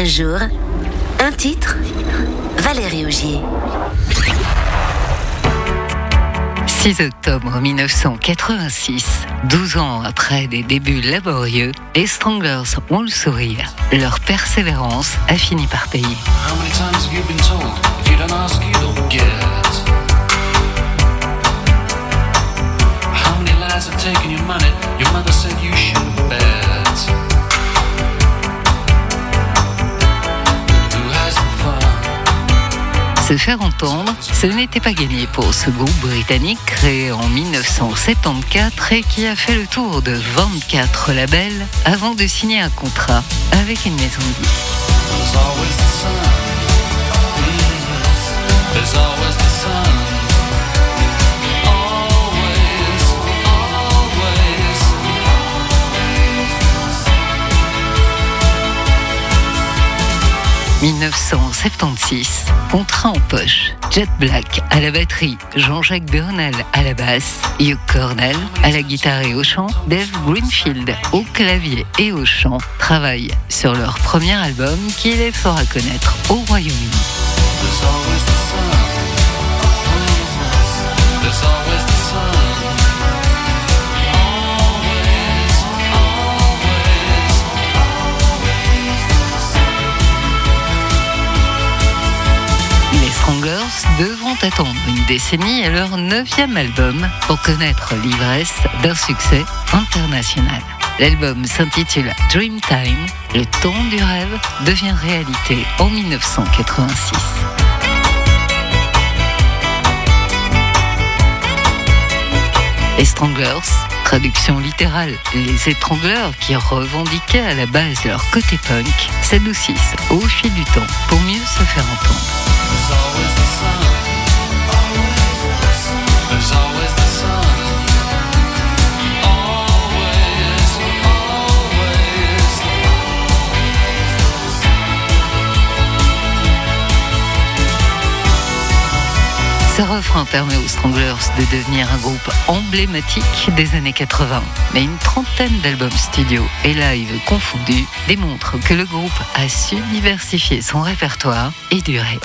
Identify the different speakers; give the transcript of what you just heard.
Speaker 1: Un jour, un titre, Valérie Augier.
Speaker 2: 6 octobre 1986, 12 ans après des débuts laborieux, les Stranglers ont le sourire. Leur persévérance a fini par payer.
Speaker 3: How many times have you been told if you don't ask, you don't get? How many lies have taken your money? Your mother said you should bet.
Speaker 2: Se faire entendre, ce n'était pas gagné pour ce groupe britannique créé en 1974 et qui a fait le tour de 24 labels avant de signer un contrat avec une maison de. 1976, contrat en poche. Jet Black à la batterie, Jean-Jacques Bernal à la basse, Hugh Cornell à la guitare et au chant, Dave Greenfield au clavier et au chant travaillent sur leur premier album qui les fera connaître au Royaume-Uni. Devront attendre une décennie à leur neuvième album pour connaître l'ivresse d'un succès international. L'album s'intitule Dreamtime. Le ton du rêve devient réalité en 1986. Les Stranglers, traduction littérale, les étrangleurs qui revendiquaient à la base leur côté punk, s'adoucissent au fil du temps pour mieux se faire entendre. Ce refrain permet aux Stranglers de devenir un groupe emblématique des années 80. Mais une trentaine d'albums studio et live confondus démontrent que le groupe a su diversifier son répertoire et durer.